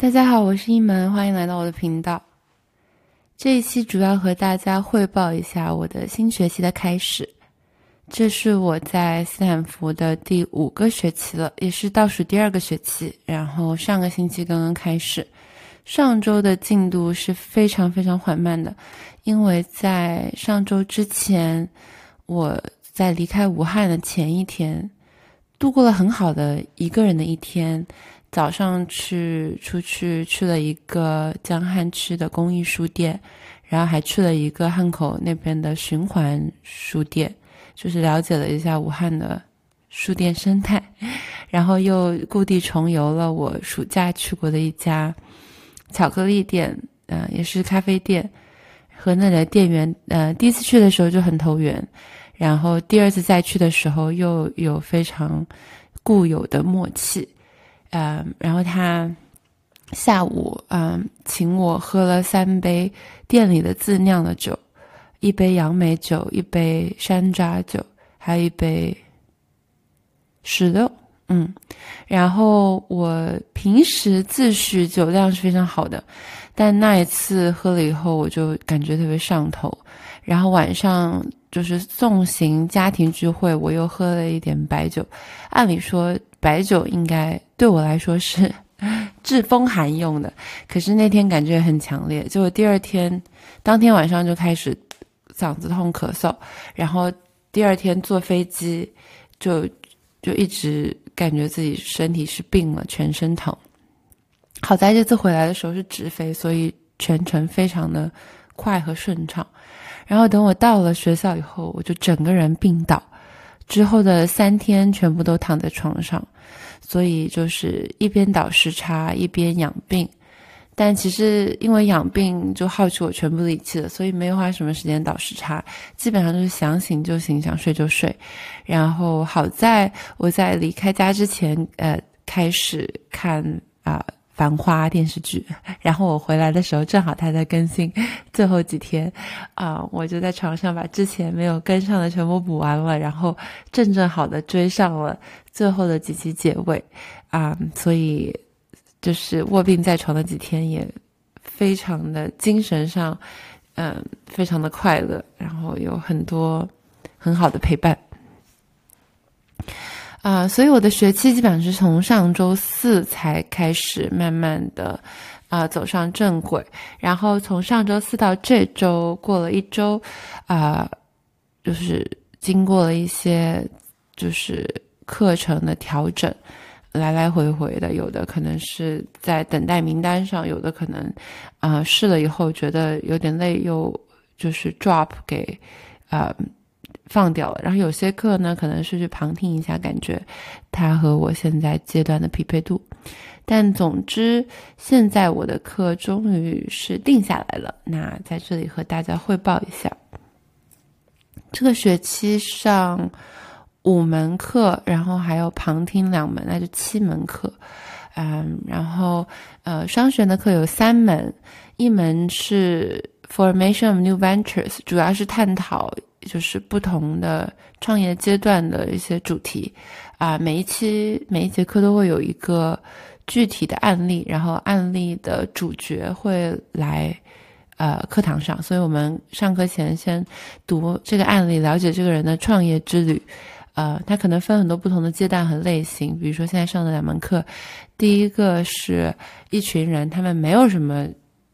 大家好，我是一门，欢迎来到我的频道。这一期主要和大家汇报一下我的新学期的开始。这是我在斯坦福的第五个学期了，也是倒数第二个学期。然后上个星期刚刚开始，上周的进度是非常非常缓慢的，因为在上周之前，我在离开武汉的前一天，度过了很好的一个人的一天。早上去出去去了一个江汉区的公益书店，然后还去了一个汉口那边的循环书店，就是了解了一下武汉的书店生态，然后又故地重游了我暑假去过的一家巧克力店，嗯，也是咖啡店，和那里的店员，呃，第一次去的时候就很投缘，然后第二次再去的时候又有非常固有的默契。嗯，然后他下午嗯请我喝了三杯店里的自酿的酒，一杯杨梅酒，一杯山楂酒，还有一杯石榴。嗯，然后我平时自诩酒量是非常好的，但那一次喝了以后，我就感觉特别上头。然后晚上就是送行家庭聚会，我又喝了一点白酒。按理说白酒应该。对我来说是 治风寒用的，可是那天感觉很强烈，就第二天当天晚上就开始嗓子痛、咳嗽，然后第二天坐飞机就就一直感觉自己身体是病了，全身疼。好在这次回来的时候是直飞，所以全程非常的快和顺畅。然后等我到了学校以后，我就整个人病倒，之后的三天全部都躺在床上。所以就是一边倒时差一边养病，但其实因为养病就耗去我全部力气了，所以没有花什么时间倒时差，基本上就是想醒就醒，想睡就睡。然后好在我在离开家之前，呃，开始看啊《繁花》电视剧，然后我回来的时候正好它在更新。最后几天，啊，我就在床上把之前没有跟上的全部补完了，然后正正好的追上了。最后的几期结尾，啊，所以就是卧病在床的几天，也非常的精神上，嗯，非常的快乐，然后有很多很好的陪伴，啊，所以我的学期基本上是从上周四才开始慢慢的啊走上正轨，然后从上周四到这周过了一周，啊，就是经过了一些就是。课程的调整，来来回回的，有的可能是在等待名单上，有的可能，啊试了以后觉得有点累，又就是 drop 给，啊放掉了。然后有些课呢，可能是去旁听一下，感觉它和我现在阶段的匹配度。但总之，现在我的课终于是定下来了。那在这里和大家汇报一下，这个学期上。五门课，然后还有旁听两门，那就七门课。嗯，然后呃，商学的课有三门，一门是 Formation of New Ventures，主要是探讨就是不同的创业阶段的一些主题。啊，每一期每一节课都会有一个具体的案例，然后案例的主角会来呃课堂上，所以我们上课前先读这个案例，了解这个人的创业之旅。呃，它可能分很多不同的阶段和类型，比如说现在上的两门课，第一个是一群人，他们没有什么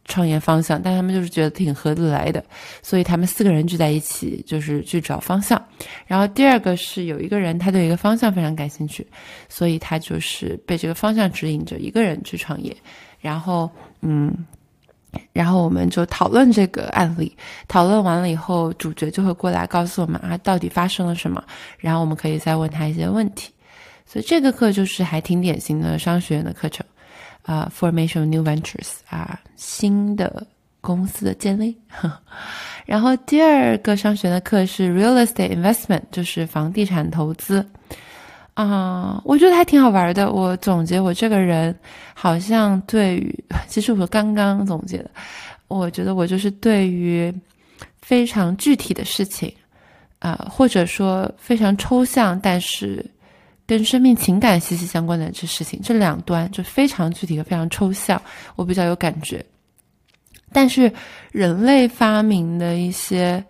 创业方向，但他们就是觉得挺合得来的，所以他们四个人聚在一起，就是去找方向。然后第二个是有一个人，他对一个方向非常感兴趣，所以他就是被这个方向指引着一个人去创业。然后，嗯。然后我们就讨论这个案例，讨论完了以后，主角就会过来告诉我们啊，到底发生了什么。然后我们可以再问他一些问题。所以这个课就是还挺典型的商学院的课程，啊，Formation of New Ventures 啊，新的公司的建立。然后第二个商学的课是 Real Estate Investment，就是房地产投资。啊，我觉得还挺好玩的。我总结我这个人，好像对于，其实我刚刚总结的，我觉得我就是对于非常具体的事情，啊，或者说非常抽象，但是跟生命情感息息相关的这事情，这两端就非常具体和非常抽象，我比较有感觉。但是人类发明的一些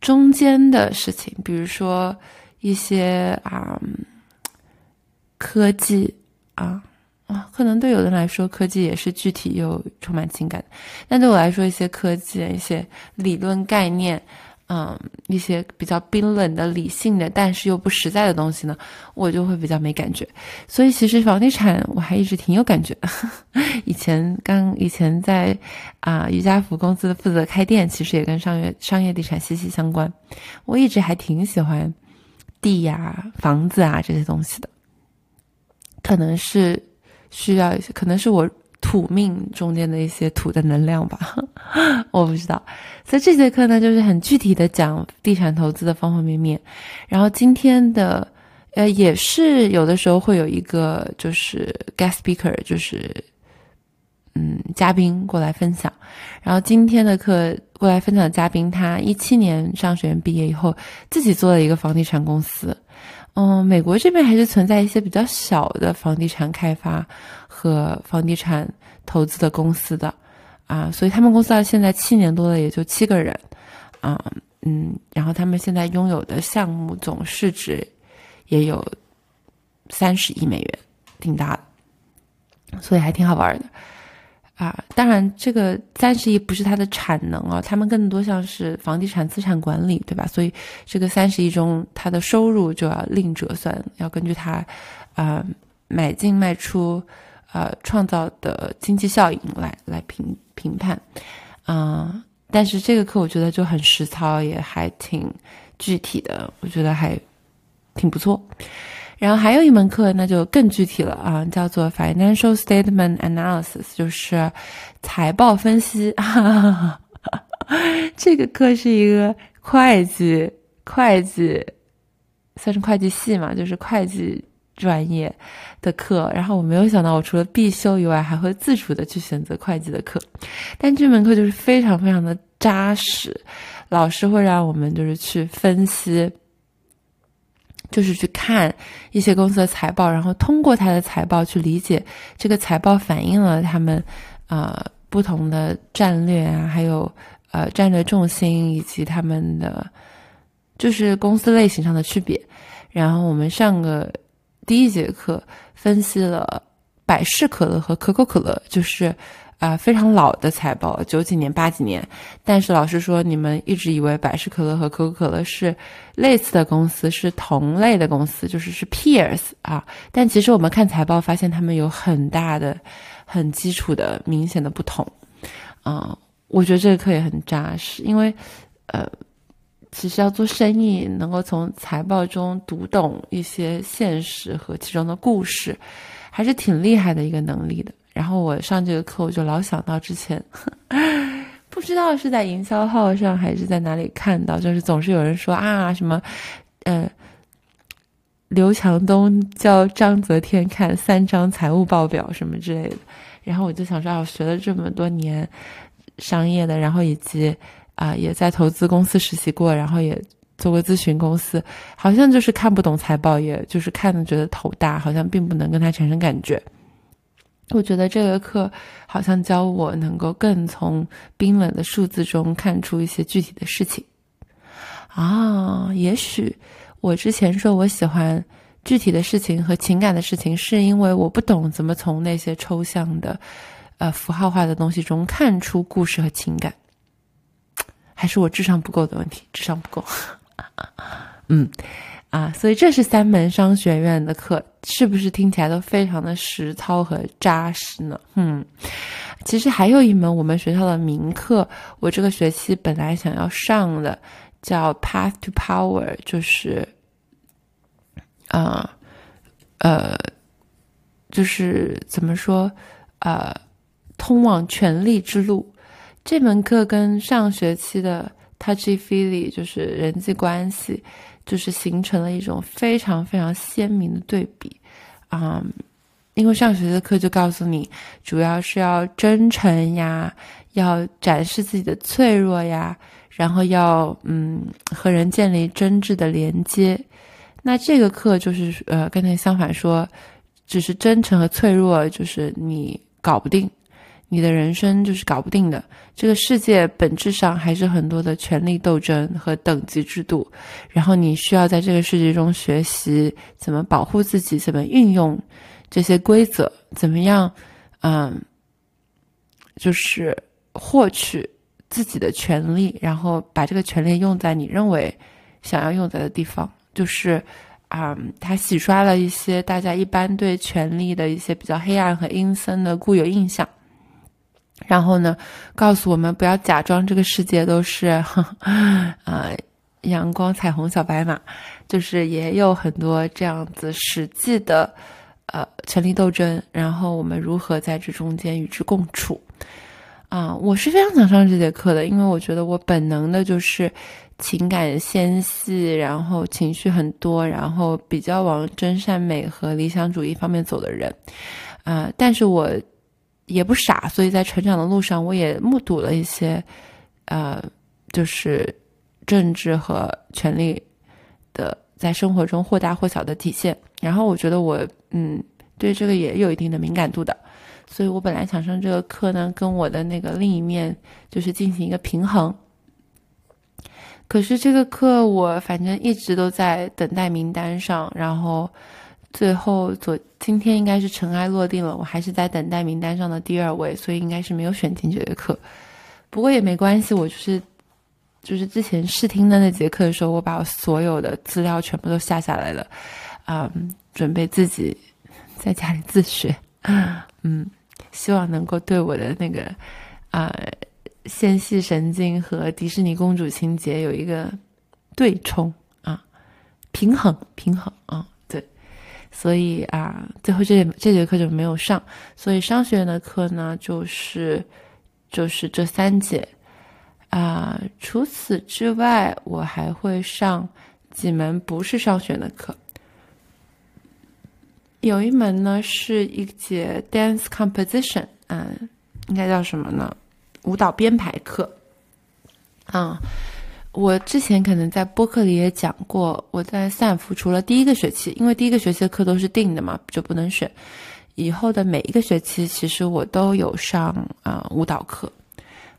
中间的事情，比如说一些啊科技啊啊，可能对有的人来说，科技也是具体又充满情感，但对我来说，一些科技、一些理论概念。嗯，一些比较冰冷的、理性的，但是又不实在的东西呢，我就会比较没感觉。所以其实房地产我还一直挺有感觉。以前刚以前在啊瑜伽服公司负责开店，其实也跟商业商业地产息息相关。我一直还挺喜欢地呀、房子啊这些东西的。可能是需要一些，可能是我。土命中间的一些土的能量吧，我不知道。所以这节课呢，就是很具体的讲地产投资的方方面面。然后今天的，呃，也是有的时候会有一个就是 guest speaker，就是嗯嘉宾过来分享。然后今天的课过来分享的嘉宾，他一七年商学院毕业以后，自己做了一个房地产公司。嗯，美国这边还是存在一些比较小的房地产开发和房地产投资的公司的，啊，所以他们公司到现在七年多了，也就七个人，啊，嗯，然后他们现在拥有的项目总市值也有三十亿美元，挺大的，所以还挺好玩的。啊，当然，这个三十亿不是它的产能啊，他们更多像是房地产资产管理，对吧？所以这个三十亿中，它的收入就要另折算，要根据它，啊，买进卖出，呃，创造的经济效益来来评评判，啊，但是这个课我觉得就很实操，也还挺具体的，我觉得还挺不错。然后还有一门课，那就更具体了啊，叫做 Financial Statement Analysis，就是财报分析。哈 哈这个课是一个会计会计，算是会计系嘛，就是会计专业的课。然后我没有想到，我除了必修以外，还会自主的去选择会计的课。但这门课就是非常非常的扎实，老师会让我们就是去分析。就是去看一些公司的财报，然后通过他的财报去理解这个财报反映了他们呃不同的战略啊，还有呃战略重心以及他们的就是公司类型上的区别。然后我们上个第一节课分析了百事可乐和可口可乐，就是。啊，非常老的财报，九几年、八几年。但是老师说，你们一直以为百事可乐和可口可乐是类似的公司，是同类的公司，就是是 peers 啊。但其实我们看财报，发现他们有很大的、很基础的、明显的不同。啊，我觉得这个课也很扎实，因为呃，其实要做生意，能够从财报中读懂一些现实和其中的故事，还是挺厉害的一个能力的。然后我上这个课，我就老想到之前，不知道是在营销号上还是在哪里看到，就是总是有人说啊什么，呃，刘强东教张泽天看三张财务报表什么之类的。然后我就想说，我学了这么多年商业的，然后以及啊也在投资公司实习过，然后也做过咨询公司，好像就是看不懂财报，也就是看的觉得头大，好像并不能跟他产生感觉。我觉得这个课好像教我能够更从冰冷的数字中看出一些具体的事情啊。也许我之前说我喜欢具体的事情和情感的事情，是因为我不懂怎么从那些抽象的、呃符号化的东西中看出故事和情感，还是我智商不够的问题？智商不够。嗯。啊，所以这是三门商学院的课，是不是听起来都非常的实操和扎实呢？嗯，其实还有一门我们学校的名课，我这个学期本来想要上的，叫 Path to Power，就是啊，呃，就是怎么说，呃，通往权力之路。这门课跟上学期的 Touchy Feely，就是人际关系。就是形成了一种非常非常鲜明的对比，啊，因为上学的课就告诉你，主要是要真诚呀，要展示自己的脆弱呀，然后要嗯和人建立真挚的连接。那这个课就是呃，跟那相反说，只是真诚和脆弱，就是你搞不定，你的人生就是搞不定的。这个世界本质上还是很多的权力斗争和等级制度，然后你需要在这个世界中学习怎么保护自己，怎么运用这些规则，怎么样，嗯，就是获取自己的权利，然后把这个权利用在你认为想要用在的地方。就是，啊，他洗刷了一些大家一般对权力的一些比较黑暗和阴森的固有印象，然后呢，告诉我们不要假装这个世界都是，啊，阳光、彩虹、小白马，就是也有很多这样子实际的，呃，权力斗争，然后我们如何在这中间与之共处。啊，我是非常想上这节课的，因为我觉得我本能的就是情感纤细，然后情绪很多，然后比较往真善美和理想主义方面走的人。啊，但是我也不傻，所以在成长的路上，我也目睹了一些，呃，就是政治和权力的在生活中或大或小的体现。然后我觉得我嗯，对这个也有一定的敏感度的。所以我本来想上这个课呢，跟我的那个另一面就是进行一个平衡。可是这个课我反正一直都在等待名单上，然后最后昨今天应该是尘埃落定了，我还是在等待名单上的第二位，所以应该是没有选进这节课。不过也没关系，我就是就是之前试听的那节课的时候，我把我所有的资料全部都下下来了，啊，准备自己在家里自学，嗯。希望能够对我的那个啊纤细神经和迪士尼公主情节有一个对冲啊平衡平衡啊，所以啊最后这这节课就没有上，所以商学院的课呢就是就是这三节啊，除此之外我还会上几门不是商学院的课。有一门呢是一节 dance composition，嗯，应该叫什么呢？舞蹈编排课。啊，我之前可能在播客里也讲过，我在斯坦福除了第一个学期，因为第一个学期的课都是定的嘛，就不能选。以后的每一个学期，其实我都有上啊舞蹈课，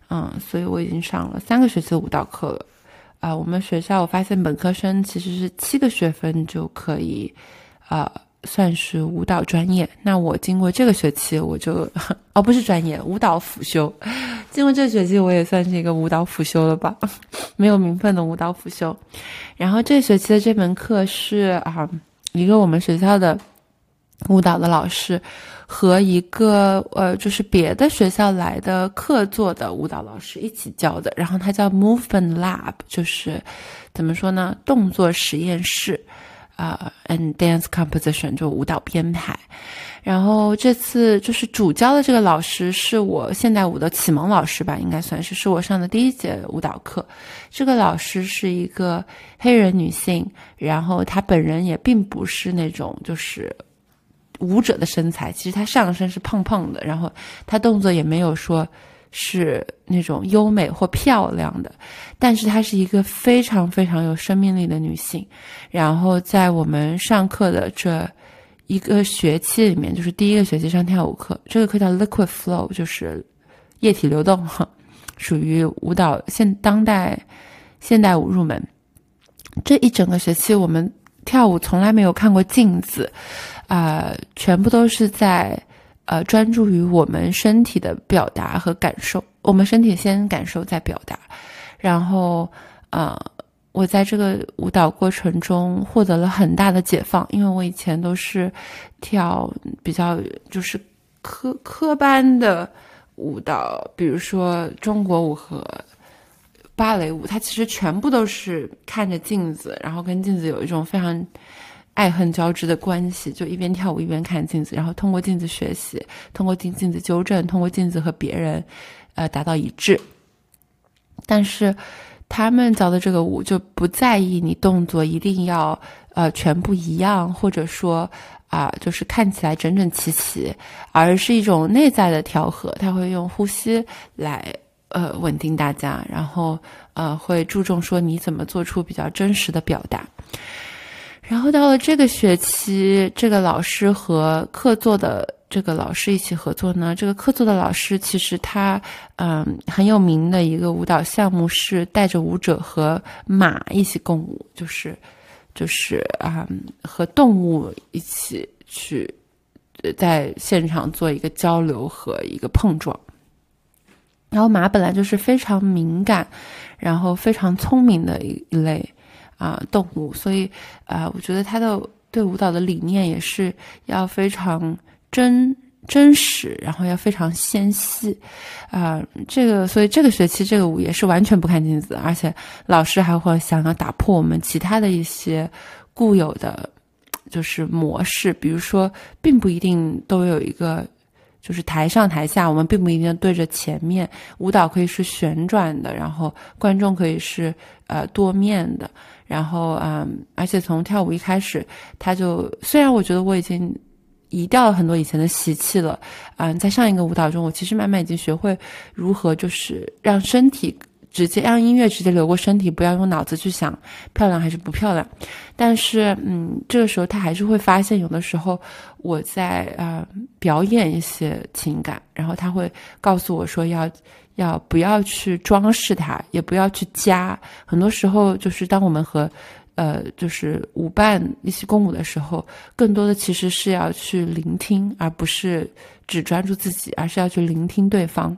嗯，所以我已经上了三个学期的舞蹈课了。啊，我们学校我发现本科生其实是七个学分就可以，啊。算是舞蹈专业，那我经过这个学期，我就 哦不是专业舞蹈辅修，经过这学期我也算是一个舞蹈辅修了吧，没有名分的舞蹈辅修。然后这学期的这门课是啊，一个我们学校的舞蹈的老师和一个呃就是别的学校来的客座的舞蹈老师一起教的，然后它叫 Movement Lab，就是怎么说呢，动作实验室。啊，and dance composition 就舞蹈编排，然后这次就是主教的这个老师是我现代舞的启蒙老师吧，应该算是是我上的第一节舞蹈课。这个老师是一个黑人女性，然后她本人也并不是那种就是舞者的身材，其实她上身是胖胖的，然后她动作也没有说。是那种优美或漂亮的，但是她是一个非常非常有生命力的女性。然后在我们上课的这一个学期里面，就是第一个学期上跳舞课，这个课叫 Liquid Flow，就是液体流动，属于舞蹈现当代现代舞入门。这一整个学期，我们跳舞从来没有看过镜子，啊，全部都是在。呃，专注于我们身体的表达和感受，我们身体先感受再表达，然后，呃，我在这个舞蹈过程中获得了很大的解放，因为我以前都是跳比较就是科科班的舞蹈，比如说中国舞和芭蕾舞，它其实全部都是看着镜子，然后跟镜子有一种非常。爱恨交织的关系，就一边跳舞一边看镜子，然后通过镜子学习，通过镜镜子纠正，通过镜子和别人，呃，达到一致。但是他们教的这个舞就不在意你动作一定要呃全部一样，或者说啊就是看起来整整齐齐，而是一种内在的调和。他会用呼吸来呃稳定大家，然后呃会注重说你怎么做出比较真实的表达。然后到了这个学期，这个老师和客座的这个老师一起合作呢。这个客座的老师其实他嗯很有名的一个舞蹈项目是带着舞者和马一起共舞，就是就是啊和动物一起去在现场做一个交流和一个碰撞。然后马本来就是非常敏感，然后非常聪明的一一类。啊，动物，所以啊，我觉得他的对舞蹈的理念也是要非常真真实，然后要非常纤细，啊，这个，所以这个学期这个舞也是完全不看镜子，而且老师还会想要打破我们其他的一些固有的就是模式，比如说，并不一定都有一个。就是台上台下，我们并不一定对着前面。舞蹈可以是旋转的，然后观众可以是呃多面的。然后嗯，而且从跳舞一开始，他就虽然我觉得我已经移掉了很多以前的习气了，嗯，在上一个舞蹈中，我其实慢慢已经学会如何就是让身体。直接让音乐直接流过身体，不要用脑子去想漂亮还是不漂亮。但是，嗯，这个时候他还是会发现，有的时候我在啊表演一些情感，然后他会告诉我说要要不要去装饰它，也不要去加。很多时候，就是当我们和呃就是舞伴一起共舞的时候，更多的其实是要去聆听，而不是只专注自己，而是要去聆听对方。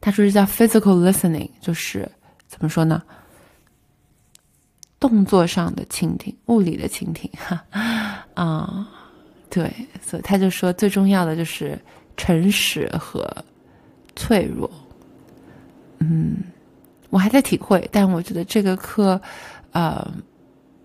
他说是叫 physical listening，就是怎么说呢？动作上的倾听，物理的倾听，哈 啊，对，所以他就说最重要的就是诚实和脆弱。嗯，我还在体会，但我觉得这个课，呃，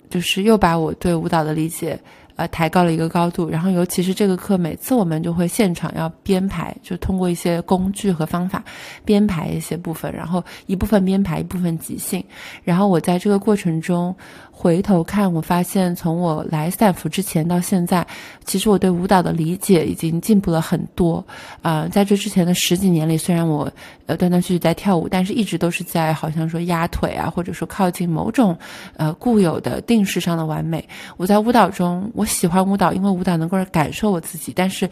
就是又把我对舞蹈的理解。呃，抬高了一个高度，然后尤其是这个课，每次我们就会现场要编排，就通过一些工具和方法编排一些部分，然后一部分编排，一部分即兴，然后我在这个过程中。回头看，我发现从我来斯坦福之前到现在，其实我对舞蹈的理解已经进步了很多。啊，在这之前的十几年里，虽然我呃断断续续在跳舞，但是一直都是在好像说压腿啊，或者说靠近某种呃固有的定式上的完美。我在舞蹈中，我喜欢舞蹈，因为舞蹈能够感受我自己。但是，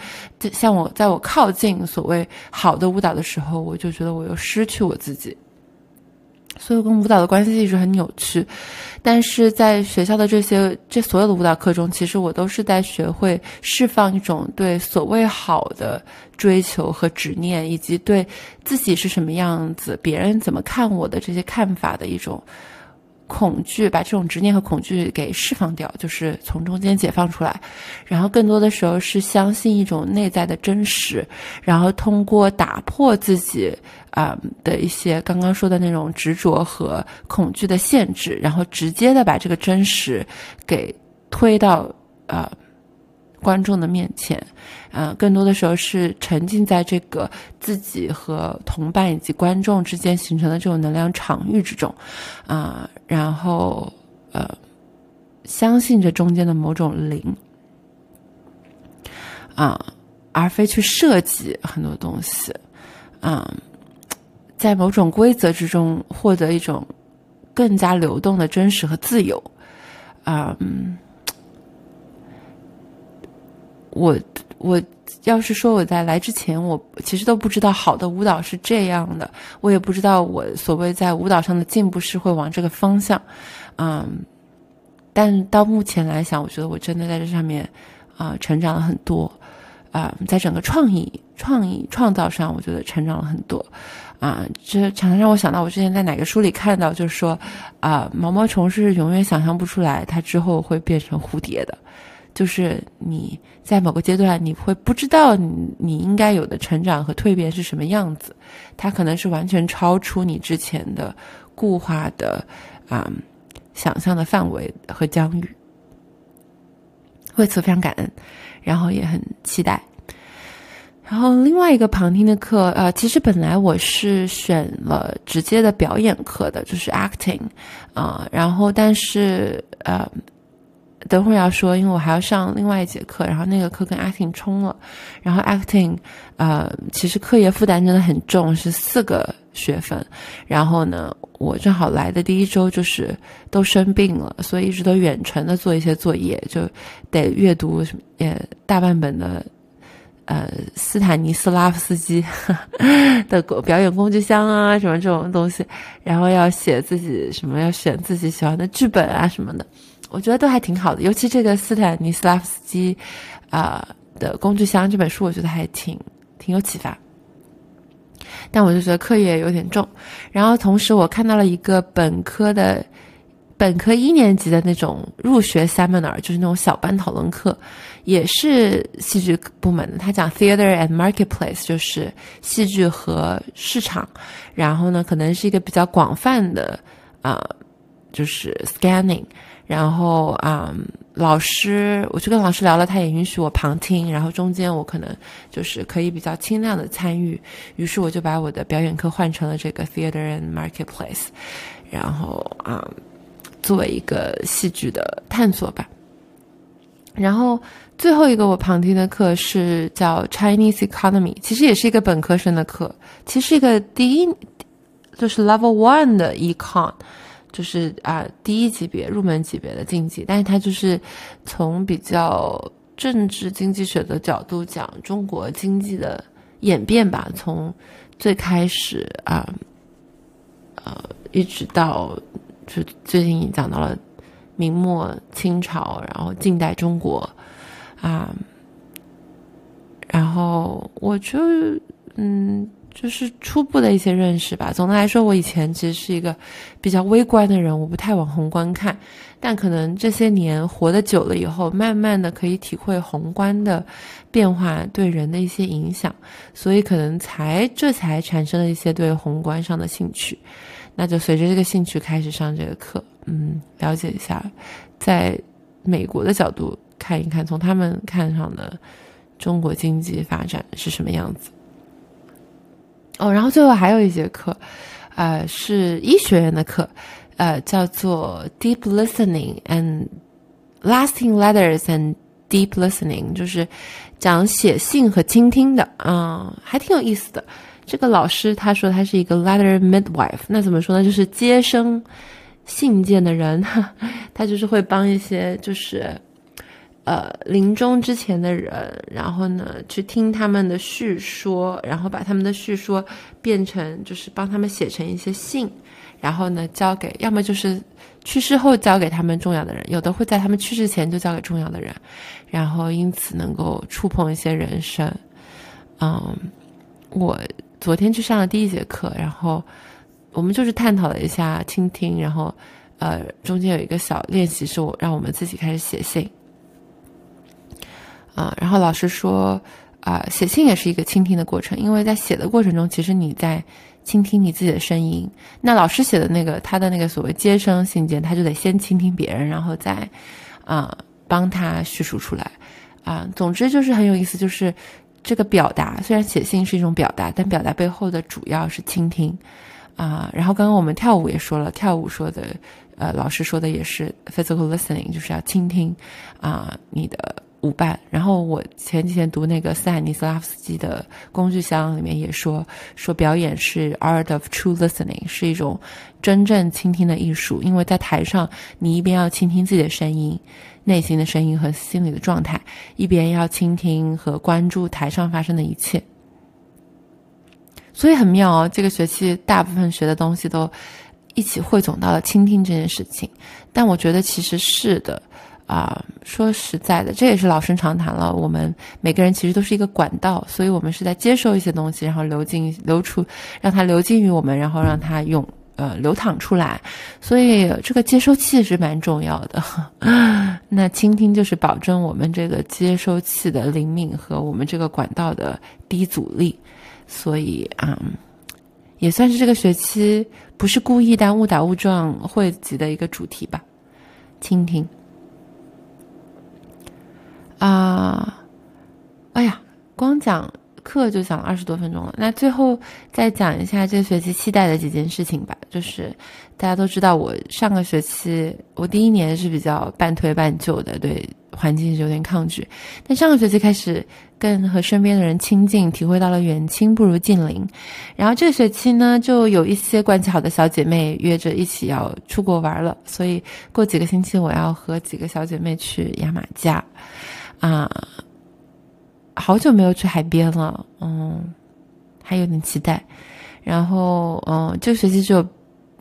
像我在我靠近所谓好的舞蹈的时候，我就觉得我又失去我自己。所以跟舞蹈的关系一直很扭曲，但是在学校的这些这所有的舞蹈课中，其实我都是在学会释放一种对所谓好的追求和执念，以及对自己是什么样子、别人怎么看我的这些看法的一种。恐惧，把这种执念和恐惧给释放掉，就是从中间解放出来，然后更多的时候是相信一种内在的真实，然后通过打破自己啊的一些刚刚说的那种执着和恐惧的限制，然后直接的把这个真实给推到啊。观众的面前，啊，更多的时候是沉浸在这个自己和同伴以及观众之间形成的这种能量场域之中，啊，然后呃，相信着中间的某种灵，啊，而非去设计很多东西，啊，在某种规则之中获得一种更加流动的真实和自由，啊，嗯。我我要是说我在来之前，我其实都不知道好的舞蹈是这样的，我也不知道我所谓在舞蹈上的进步是会往这个方向，嗯，但到目前来想，我觉得我真的在这上面啊成长了很多，啊，在整个创意、创意创造上，我觉得成长了很多，啊，这常常让我想到我之前在哪个书里看到，就是说啊，毛毛虫是永远想象不出来它之后会变成蝴蝶的。就是你在某个阶段，你会不知道你你应该有的成长和蜕变是什么样子，它可能是完全超出你之前的固化的啊想象的范围和疆域。为此非常感恩，然后也很期待。然后另外一个旁听的课，呃，其实本来我是选了直接的表演课的，就是 acting，啊，然后但是呃。等会儿要说，因为我还要上另外一节课，然后那个课跟 acting 冲了，然后 acting，呃，其实课业负担真的很重，是四个学分，然后呢，我正好来的第一周就是都生病了，所以一直都远程的做一些作业，就得阅读什么，也大半本的。呃，斯坦尼斯拉夫斯基 的表演工具箱啊，什么这种东西，然后要写自己什么，要选自己喜欢的剧本啊什么的，我觉得都还挺好的。尤其这个斯坦尼斯拉夫斯基啊的工具箱这本书，我觉得还挺挺有启发。但我就觉得课业有点重，然后同时我看到了一个本科的本科一年级的那种入学 seminar，就是那种小班讨论课。也是戏剧部门的，他讲 theater and marketplace，就是戏剧和市场。然后呢，可能是一个比较广泛的啊，就是 scanning。然后啊，老师，我去跟老师聊了，他也允许我旁听。然后中间我可能就是可以比较轻量的参与。于是我就把我的表演课换成了这个 theater and marketplace，然后啊，作为一个戏剧的探索吧。然后。最后一个我旁听的课是叫 Chinese Economy，其实也是一个本科生的课，其实是一个第一就是 Level One 的 Econ，就是啊第一级别入门级别的经济，但是它就是从比较政治经济学的角度讲中国经济的演变吧，从最开始啊呃一直到就最近讲到了明末清朝，然后近代中国。啊，然后我就嗯，就是初步的一些认识吧。总的来说，我以前其实是一个比较微观的人，我不太往宏观看。但可能这些年活得久了以后，慢慢的可以体会宏观的变化对人的一些影响，所以可能才这才产生了一些对宏观上的兴趣。那就随着这个兴趣开始上这个课，嗯，了解一下，在美国的角度。看一看，从他们看上的中国经济发展是什么样子。哦，然后最后还有一节课，呃，是医学院的课，呃，叫做 Deep Listening and Lasting Letters and Deep Listening，就是讲写信和倾听的，啊，还挺有意思的。这个老师他说他是一个 Letter Midwife，那怎么说呢？就是接生信件的人，他就是会帮一些就是。呃，临终之前的人，然后呢，去听他们的叙说，然后把他们的叙说变成，就是帮他们写成一些信，然后呢，交给要么就是去世后交给他们重要的人，有的会在他们去世前就交给重要的人，然后因此能够触碰一些人生。嗯，我昨天去上了第一节课，然后我们就是探讨了一下倾听，然后呃，中间有一个小练习是我让我们自己开始写信。啊，然后老师说，啊，写信也是一个倾听的过程，因为在写的过程中，其实你在倾听你自己的声音。那老师写的那个他的那个所谓接生信件，他就得先倾听别人，然后再，啊，帮他叙述出来。啊，总之就是很有意思，就是这个表达，虽然写信是一种表达，但表达背后的主要是倾听。啊，然后刚刚我们跳舞也说了，跳舞说的，呃，老师说的也是 physical listening，就是要倾听，啊，你的。舞伴，然后我前几天读那个斯坦尼斯拉夫斯基的工具箱里面也说，说表演是 art of true listening，是一种真正倾听的艺术。因为在台上，你一边要倾听自己的声音、内心的声音和心理的状态，一边要倾听和关注台上发生的一切。所以很妙哦，这个学期大部分学的东西都一起汇总到了倾听这件事情。但我觉得其实是的。啊，说实在的，这也是老生常谈了。我们每个人其实都是一个管道，所以我们是在接收一些东西，然后流进、流出，让它流进于我们，然后让它涌呃流淌出来。所以这个接收器是蛮重要的。那倾听就是保证我们这个接收器的灵敏和我们这个管道的低阻力。所以啊，也算是这个学期不是故意但误打误撞汇集的一个主题吧，倾听。啊，哎呀，光讲课就讲了二十多分钟了。那最后再讲一下这学期期待的几件事情吧。就是大家都知道，我上个学期我第一年是比较半推半就的，对环境是有点抗拒。但上个学期开始更和身边的人亲近，体会到了远亲不如近邻。然后这个学期呢，就有一些关系好的小姐妹约着一起要出国玩了，所以过几个星期我要和几个小姐妹去牙买加，啊。好久没有去海边了，嗯，还有点期待。然后，嗯，这个学期只有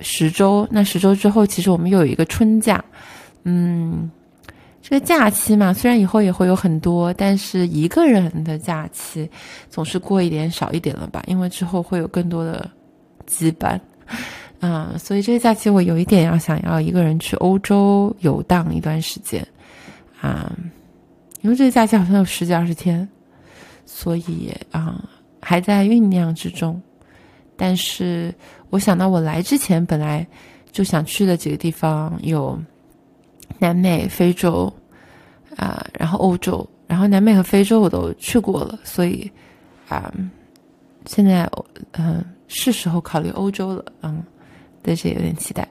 十周，那十周之后，其实我们又有一个春假，嗯，这个假期嘛，虽然以后也会有很多，但是一个人的假期总是过一点少一点了吧？因为之后会有更多的羁绊，嗯，所以这个假期我有一点要想要一个人去欧洲游荡一段时间，啊，因为这个假期好像有十几二十天。所以啊，还在酝酿之中。但是我想到我来之前本来就想去的几个地方有南美、非洲啊，然后欧洲，然后南美和非洲我都去过了，所以啊，现在嗯是时候考虑欧洲了，嗯，对这有点期待。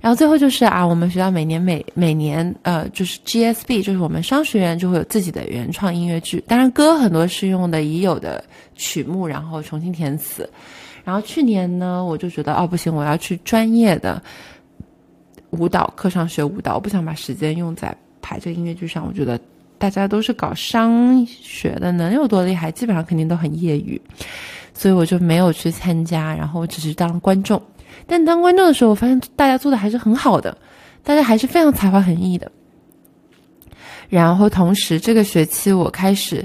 然后最后就是啊，我们学校每年每每年呃，就是 GSB，就是我们商学院就会有自己的原创音乐剧。当然歌很多是用的已有的曲目，然后重新填词。然后去年呢，我就觉得哦不行，我要去专业的舞蹈课上学舞蹈，我不想把时间用在排这个音乐剧上。我觉得大家都是搞商学的，能有多厉害？基本上肯定都很业余，所以我就没有去参加，然后我只是当观众。但当观众的时候，我发现大家做的还是很好的，大家还是非常才华横溢的。然后同时，这个学期我开始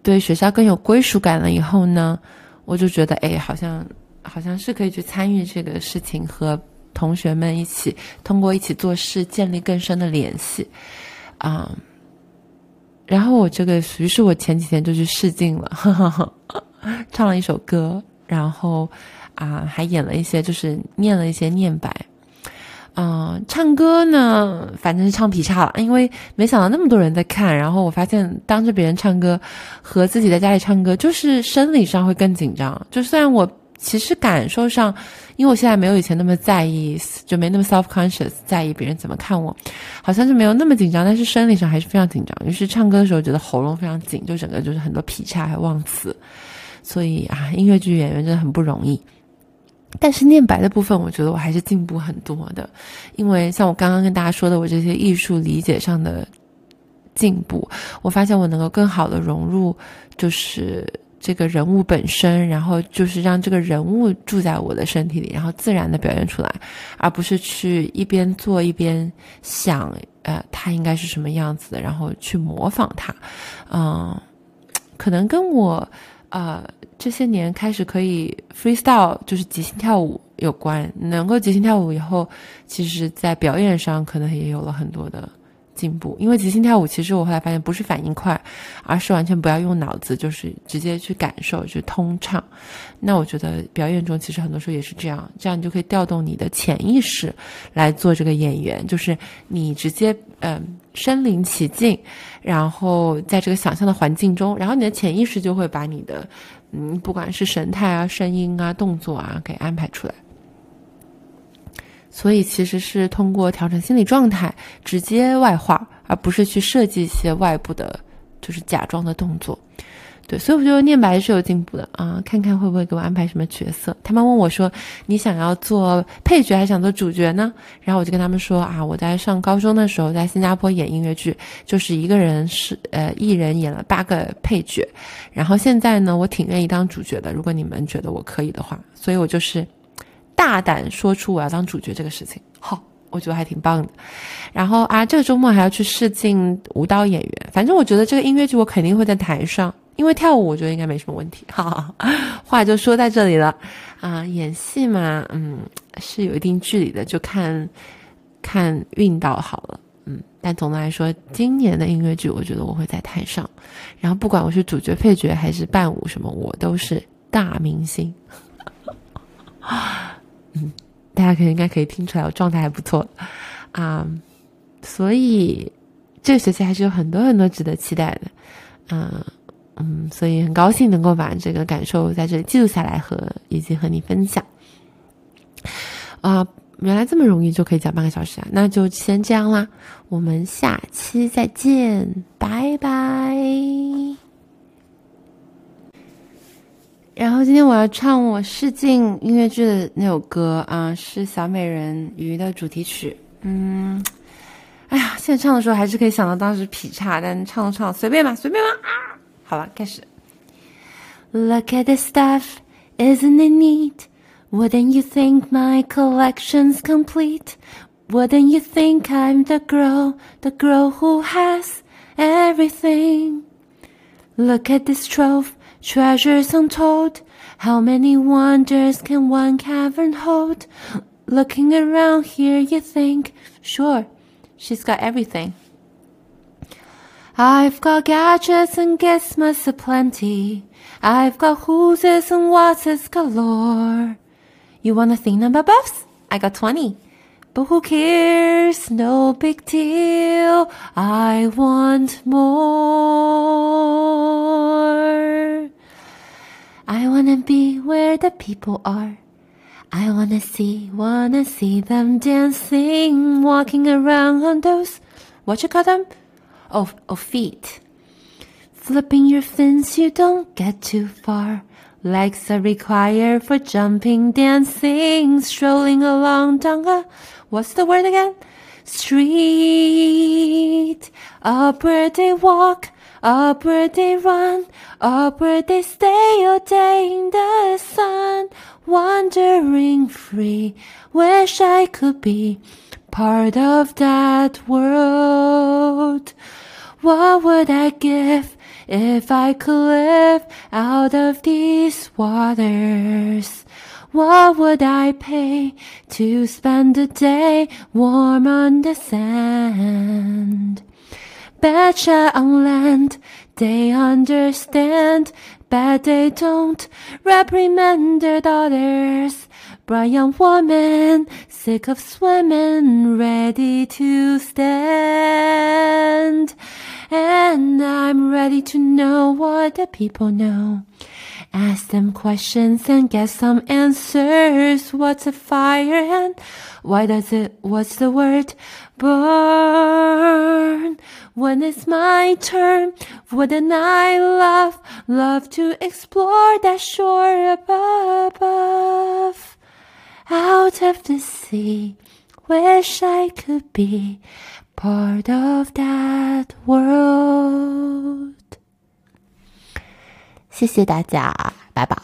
对学校更有归属感了。以后呢，我就觉得，哎，好像好像是可以去参与这个事情，和同学们一起通过一起做事建立更深的联系啊。然后我这个，于是我前几天就去试镜了，唱了一首歌，然后。啊，还演了一些，就是念了一些念白，嗯，唱歌呢，反正是唱劈叉了，因为没想到那么多人在看，然后我发现当着别人唱歌和自己在家里唱歌，就是生理上会更紧张。就虽然我其实感受上，因为我现在没有以前那么在意，就没那么 self conscious，在意别人怎么看我，好像就没有那么紧张，但是生理上还是非常紧张。于是唱歌的时候觉得喉咙非常紧，就整个就是很多劈叉还忘词，所以啊，音乐剧演员真的很不容易。但是念白的部分，我觉得我还是进步很多的，因为像我刚刚跟大家说的，我这些艺术理解上的进步，我发现我能够更好的融入，就是这个人物本身，然后就是让这个人物住在我的身体里，然后自然的表现出来，而不是去一边做一边想，呃，他应该是什么样子的，然后去模仿他，嗯，可能跟我。啊，这些年开始可以 freestyle，就是即兴跳舞有关。能够即兴跳舞以后，其实在表演上可能也有了很多的。进步，因为即兴跳舞，其实我后来发现不是反应快，而是完全不要用脑子，就是直接去感受，去通畅。那我觉得表演中其实很多时候也是这样，这样你就可以调动你的潜意识来做这个演员，就是你直接嗯身临其境，然后在这个想象的环境中，然后你的潜意识就会把你的嗯不管是神态啊、声音啊、动作啊给安排出来。所以其实是通过调整心理状态，直接外化，而不是去设计一些外部的，就是假装的动作。对，所以我觉得念白是有进步的啊，看看会不会给我安排什么角色。他们问我说：“你想要做配角还是想做主角呢？”然后我就跟他们说：“啊，我在上高中的时候在新加坡演音乐剧，就是一个人是呃一人演了八个配角。然后现在呢，我挺愿意当主角的，如果你们觉得我可以的话。所以我就是。”大胆说出我要当主角这个事情，好，我觉得还挺棒的。然后啊，这个周末还要去试镜舞蹈演员。反正我觉得这个音乐剧我肯定会在台上，因为跳舞我觉得应该没什么问题。哈，话就说在这里了啊，演戏嘛，嗯，是有一定距离的，就看看运道好了。嗯，但总的来说，今年的音乐剧我觉得我会在台上，然后不管我是主角、配角还是伴舞什么，我都是大明星。嗯，大家可能应该可以听出来，我状态还不错啊，所以这个学期还是有很多很多值得期待的。嗯嗯，所以很高兴能够把这个感受在这里记录下来，和以及和你分享。啊，原来这么容易就可以讲半个小时啊！那就先这样啦，我们下期再见，拜拜。然后今天我要唱我试镜音乐剧的那首歌啊，是小美人鱼的主题曲。嗯，哎呀，现在唱的时候还是可以想到当时劈叉，但唱着唱随便吧，随便吧！好了，开始。Look at this stuff, isn't it neat? Wouldn't you think my collection's complete? Wouldn't you think I'm the girl, the girl who has everything? Look at this trove treasures untold. How many wonders can one cavern hold? Looking around here, you think, sure, she's got everything. I've got gadgets and gizmos aplenty. I've got who'ses and what's galore. You want a thing number buffs? I got 20. But who cares? No big deal. I want more. I wanna be where the people are. I wanna see, wanna see them dancing, walking around on those, what you call them? Oh, oh, feet. Flipping your fins, you don't get too far. Legs are required for jumping, dancing, strolling along down what's the word again? Street. Up where they walk, up where they run, up where they stay all day in the sun, wandering free. Wish I could be part of that world. What would I give if I could live out of these waters? What would I pay to spend a day warm on the sand? Betcha on land, they understand, but they don't reprimand their daughters. Brown woman, sick of swimming, ready to stand. And I'm ready to know what the people know. Ask them questions and get some answers. What's a fire and why does it, what's the word? Burn. When it's my turn, wouldn't I love, love to explore that shore above? Out of the sea, wish I could be part of that world. 谢谢大家，拜拜。